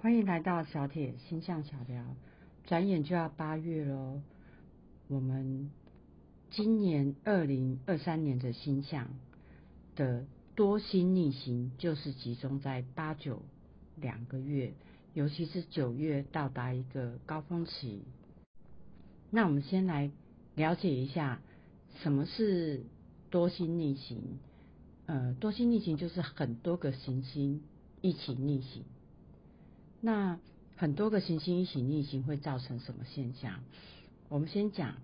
欢迎来到小铁星象小聊。转眼就要八月喽，我们今年二零二三年的星象的多星逆行，就是集中在八九两个月，尤其是九月到达一个高峰期。那我们先来了解一下什么是多星逆行。呃，多星逆行就是很多个行星一起逆行。那很多个行星一起逆行会造成什么现象？我们先讲，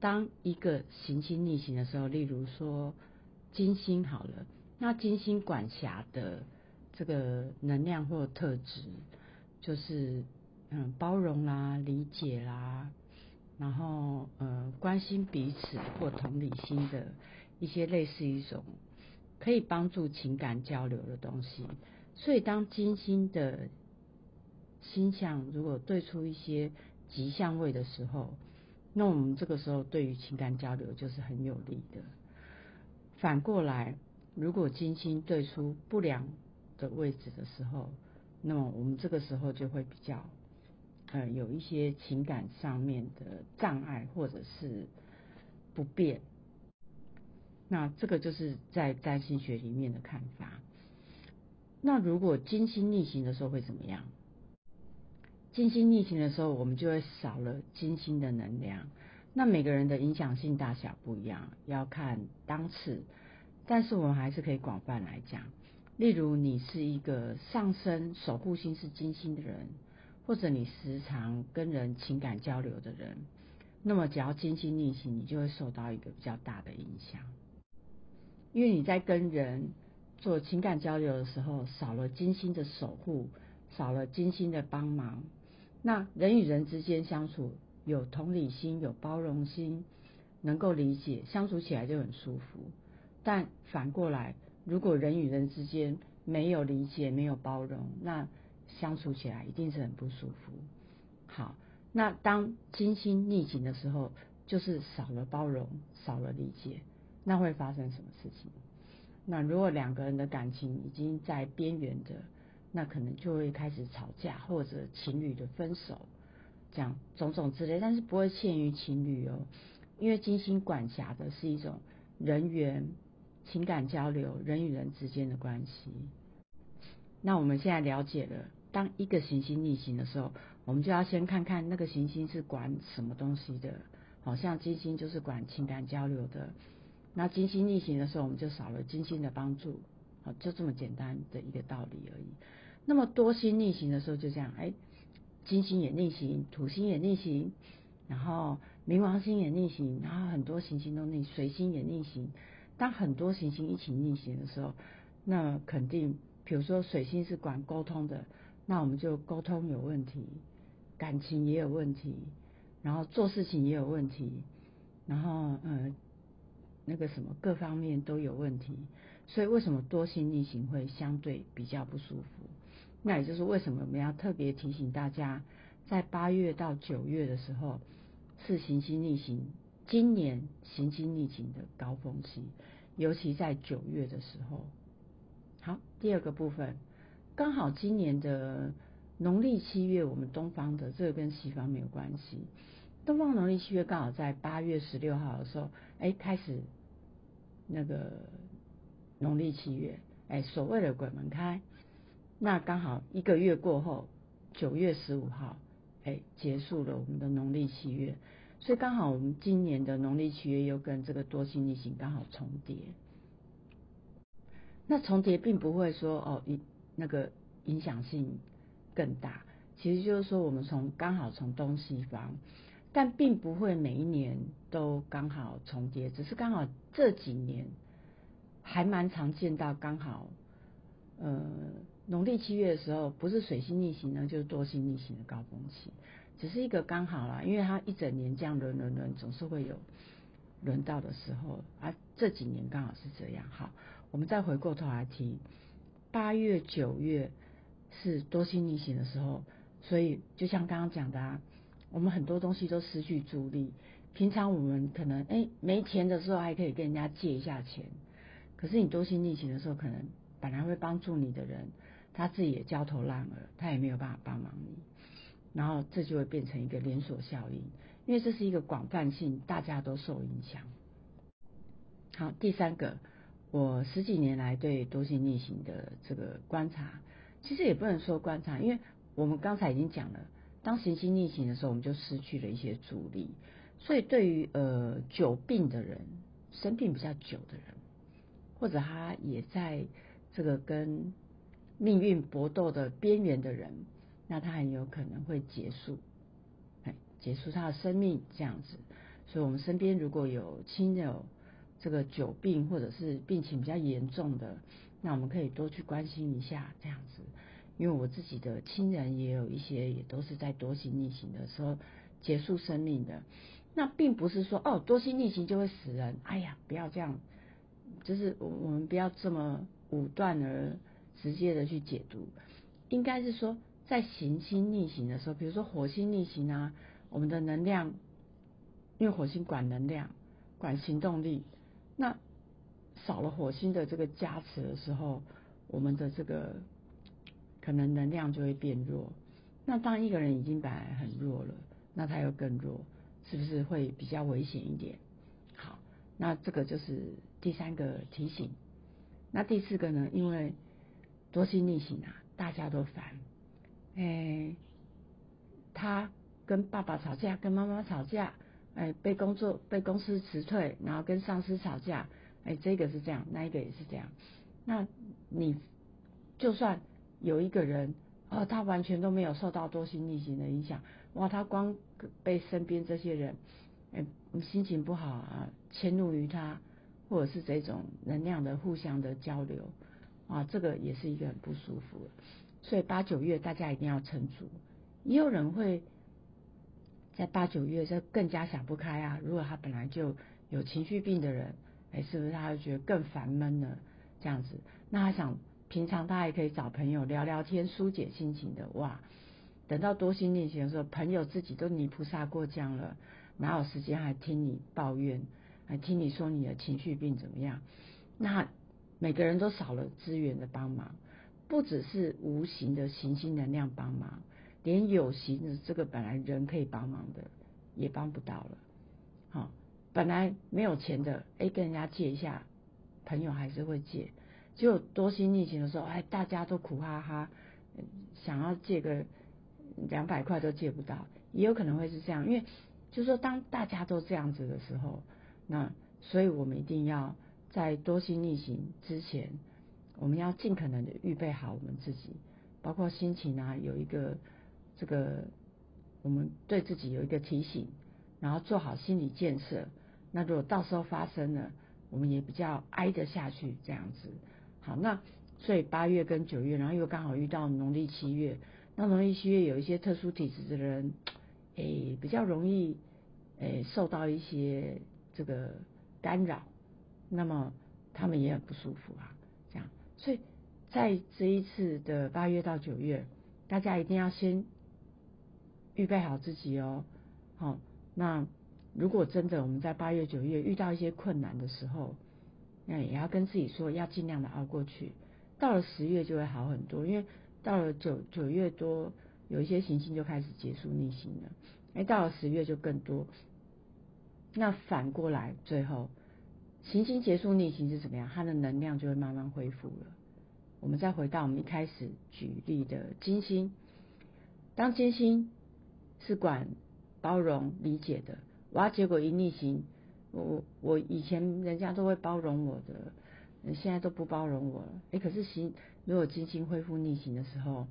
当一个行星逆行的时候，例如说金星好了，那金星管辖的这个能量或特质，就是嗯包容啦、理解啦，然后呃关心彼此或同理心的一些类似一种可以帮助情感交流的东西。所以当金星的星象如果对出一些吉祥位的时候，那我们这个时候对于情感交流就是很有利的。反过来，如果金星对出不良的位置的时候，那么我们这个时候就会比较呃有一些情感上面的障碍或者是不便。那这个就是在占星学里面的看法。那如果金星逆行的时候会怎么样？金星逆行的时候，我们就会少了金星的能量。那每个人的影响性大小不一样，要看当次。但是我们还是可以广泛来讲，例如你是一个上升守护星是金星的人，或者你时常跟人情感交流的人，那么只要金星逆行，你就会受到一个比较大的影响。因为你在跟人做情感交流的时候，少了金星的守护，少了金星的帮忙。那人与人之间相处有同理心、有包容心，能够理解，相处起来就很舒服。但反过来，如果人与人之间没有理解、没有包容，那相处起来一定是很不舒服。好，那当金星逆行的时候，就是少了包容、少了理解，那会发生什么事情？那如果两个人的感情已经在边缘的。那可能就会开始吵架，或者情侣的分手，这样种种之类，但是不会限于情侣哦，因为金星管辖的是一种人缘、情感交流、人与人之间的关系。那我们现在了解了，当一个行星逆行的时候，我们就要先看看那个行星是管什么东西的。好像金星就是管情感交流的，那金星逆行的时候，我们就少了金星的帮助。好，就这么简单的一个道理而已。那么多星逆行的时候，就这样，哎，金星也逆行，土星也逆行，然后冥王星也逆行，然后很多行星都逆，水星也逆行。当很多行星一起逆行的时候，那肯定，比如说水星是管沟通的，那我们就沟通有问题，感情也有问题，然后做事情也有问题，然后呃，那个什么各方面都有问题。所以为什么多星逆行会相对比较不舒服？那也就是为什么我们要特别提醒大家，在八月到九月的时候是行星逆行，今年行星逆行的高峰期，尤其在九月的时候。好，第二个部分，刚好今年的农历七月，我们东方的这个跟西方没有关系，东方农历七月刚好在八月十六号的时候，哎，开始那个农历七月，哎，所谓的鬼门开。那刚好一个月过后，九月十五号，哎，结束了我们的农历七月，所以刚好我们今年的农历七月又跟这个多星逆行刚好重叠。那重叠并不会说哦，影那个影响性更大，其实就是说我们从刚好从东西方，但并不会每一年都刚好重叠，只是刚好这几年还蛮常见到刚好，呃。农历七月的时候，不是水星逆行呢，就是多星逆行的高峰期，只是一个刚好啦，因为它一整年这样轮轮轮，总是会有轮到的时候，啊，这几年刚好是这样。好，我们再回过头来提，八月九月是多星逆行的时候，所以就像刚刚讲的啊，我们很多东西都失去助力。平常我们可能哎没钱的时候还可以跟人家借一下钱，可是你多星逆行的时候，可能本来会帮助你的人。他自己也焦头烂额，他也没有办法帮忙你，然后这就会变成一个连锁效应，因为这是一个广泛性，大家都受影响。好，第三个，我十几年来对多性逆行的这个观察，其实也不能说观察，因为我们刚才已经讲了，当行星逆行的时候，我们就失去了一些助力，所以对于呃久病的人，生病比较久的人，或者他也在这个跟命运搏斗的边缘的人，那他很有可能会结束，哎，结束他的生命这样子。所以，我们身边如果有亲友，这个久病或者是病情比较严重的，那我们可以多去关心一下这样子，因为我自己的亲人也有一些也都是在多心逆行的时候结束生命的。那并不是说哦多心逆行就会死人，哎呀不要这样，就是我我们不要这么武断而直接的去解读，应该是说在行星逆行的时候，比如说火星逆行啊，我们的能量，因为火星管能量，管行动力。那少了火星的这个加持的时候，我们的这个可能能量就会变弱。那当一个人已经本来很弱了，那他又更弱，是不是会比较危险一点？好，那这个就是第三个提醒。那第四个呢？因为多心逆行啊，大家都烦。哎，他跟爸爸吵架，跟妈妈吵架。哎，被工作被公司辞退，然后跟上司吵架，哎，这个是这样，那一个也是这样。那你就算有一个人，哦，他完全都没有受到多心逆行的影响，哇，他光被身边这些人，哎，心情不好啊，迁怒于他，或者是这种能量的互相的交流，啊，这个也是一个很不舒服。所以八九月大家一定要撑住，也有人会。在八九月就更加想不开啊！如果他本来就有情绪病的人，哎，是不是他会觉得更烦闷呢？这样子，那他想平常他还可以找朋友聊聊天，疏解心情的哇。等到多心逆行的时候，朋友自己都泥菩萨过江了，哪有时间还听你抱怨，听你说你的情绪病怎么样？那每个人都少了资源的帮忙，不只是无形的行星能量帮忙。连有形的这个本来人可以帮忙的也帮不到了，好，本来没有钱的，哎，跟人家借一下，朋友还是会借。只有多心逆行的时候，哎，大家都苦哈哈，想要借个两百块都借不到，也有可能会是这样。因为就是说，当大家都这样子的时候，那所以我们一定要在多心逆行之前，我们要尽可能的预备好我们自己，包括心情啊，有一个。这个我们对自己有一个提醒，然后做好心理建设。那如果到时候发生了，我们也比较挨得下去这样子。好，那所以八月跟九月，然后又刚好遇到农历七月。那农历七月有一些特殊体质的人，诶，比较容易诶受到一些这个干扰，那么他们也很不舒服啊。这样，所以在这一次的八月到九月，大家一定要先。预备好自己哦，好，那如果真的我们在八月九月遇到一些困难的时候，那也要跟自己说，要尽量的熬过去。到了十月就会好很多，因为到了九九月多，有一些行星就开始结束逆行了。哎，到了十月就更多。那反过来，最后行星结束逆行是怎么样？它的能量就会慢慢恢复了。我们再回到我们一开始举例的金星，当金星。是管包容理解的，哇！结果一逆行，我我以前人家都会包容我的，现在都不包容我了。哎，可是行，如果金星恢复逆行的时候，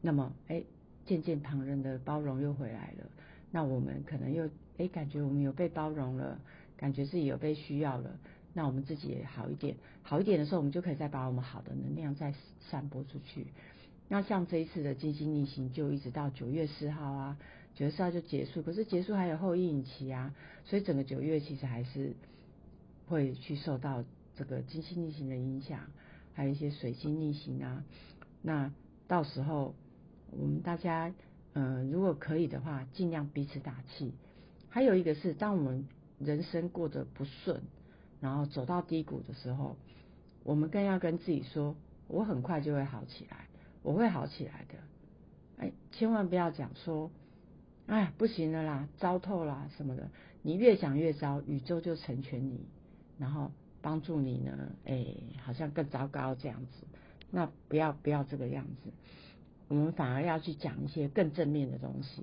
那么哎，渐渐旁人的包容又回来了。那我们可能又哎，感觉我们有被包容了，感觉自己有被需要了。那我们自己也好一点，好一点的时候，我们就可以再把我们好的能量再散播出去。那像这一次的金星逆行，就一直到九月四号啊，九月四号就结束。可是结束还有后阴影期啊，所以整个九月其实还是会去受到这个金星逆行的影响，还有一些水星逆行啊。那到时候我们大家，嗯，如果可以的话，尽量彼此打气。还有一个是，当我们人生过得不顺，然后走到低谷的时候，我们更要跟自己说，我很快就会好起来。我会好起来的。哎，千万不要讲说，哎，不行了啦，糟透了什么的。你越想越糟，宇宙就成全你，然后帮助你呢，哎，好像更糟糕这样子。那不要不要这个样子，我们反而要去讲一些更正面的东西。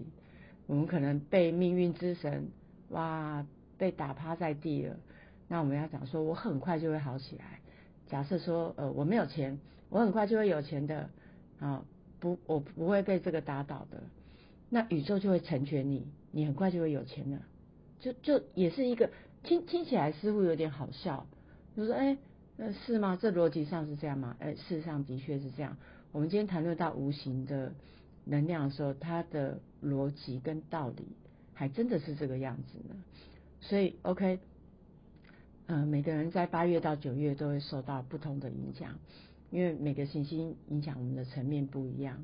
我们可能被命运之神哇被打趴在地了，那我们要讲说，我很快就会好起来。假设说，呃，我没有钱，我很快就会有钱的啊。不，我不会被这个打倒的。那宇宙就会成全你，你很快就会有钱了。就就也是一个听听起来似乎有点好笑，就说哎，那是吗？这逻辑上是这样吗？哎，事实上的确是这样。我们今天谈论到无形的能量的时候，它的逻辑跟道理还真的是这个样子呢。所以，OK，嗯，每个人在八月到九月都会受到不同的影响。因为每个行星影响我们的层面不一样，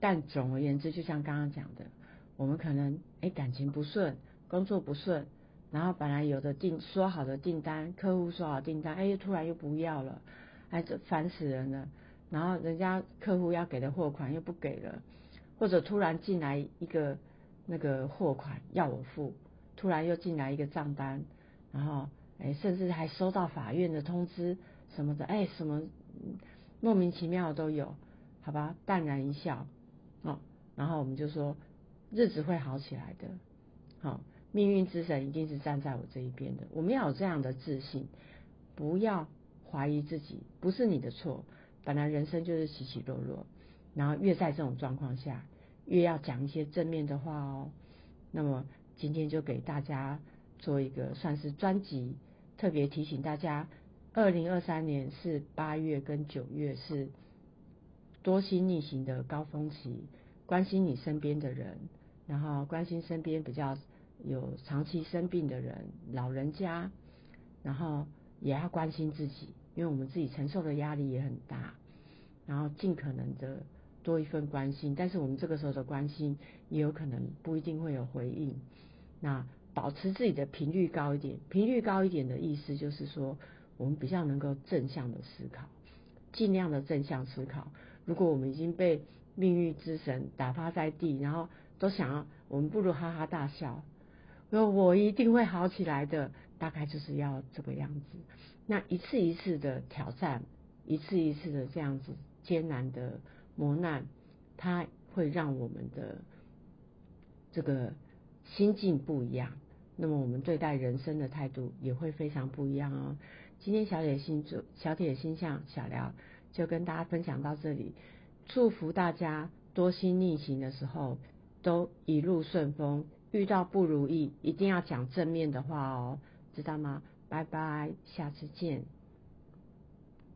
但总而言之，就像刚刚讲的，我们可能哎感情不顺，工作不顺，然后本来有的订说好的订单，客户说好订单，哎突然又不要了，哎这烦死人了。然后人家客户要给的货款又不给了，或者突然进来一个那个货款要我付，突然又进来一个账单，然后哎甚至还收到法院的通知什么的，哎什么。莫名其妙都有，好吧，淡然一笑，哦，然后我们就说日子会好起来的，好，命运之神一定是站在我这一边的。我们要有这样的自信，不要怀疑自己，不是你的错，本来人生就是起起落落，然后越在这种状况下，越要讲一些正面的话哦。那么今天就给大家做一个算是专辑，特别提醒大家。二零二三年是八月跟九月是多星逆行的高峰期，关心你身边的人，然后关心身边比较有长期生病的人、老人家，然后也要关心自己，因为我们自己承受的压力也很大，然后尽可能的多一份关心，但是我们这个时候的关心也有可能不一定会有回应，那保持自己的频率高一点，频率高一点的意思就是说。我们比较能够正向的思考，尽量的正向思考。如果我们已经被命运之神打趴在地，然后都想要，我们不如哈哈大笑，说我一定会好起来的。大概就是要这个样子。那一次一次的挑战，一次一次的这样子艰难的磨难，它会让我们的这个心境不一样。那么我们对待人生的态度也会非常不一样哦。今天小铁星座小铁星象小聊就跟大家分享到这里，祝福大家多心逆行的时候都一路顺风，遇到不如意一定要讲正面的话哦，知道吗？拜拜，下次见。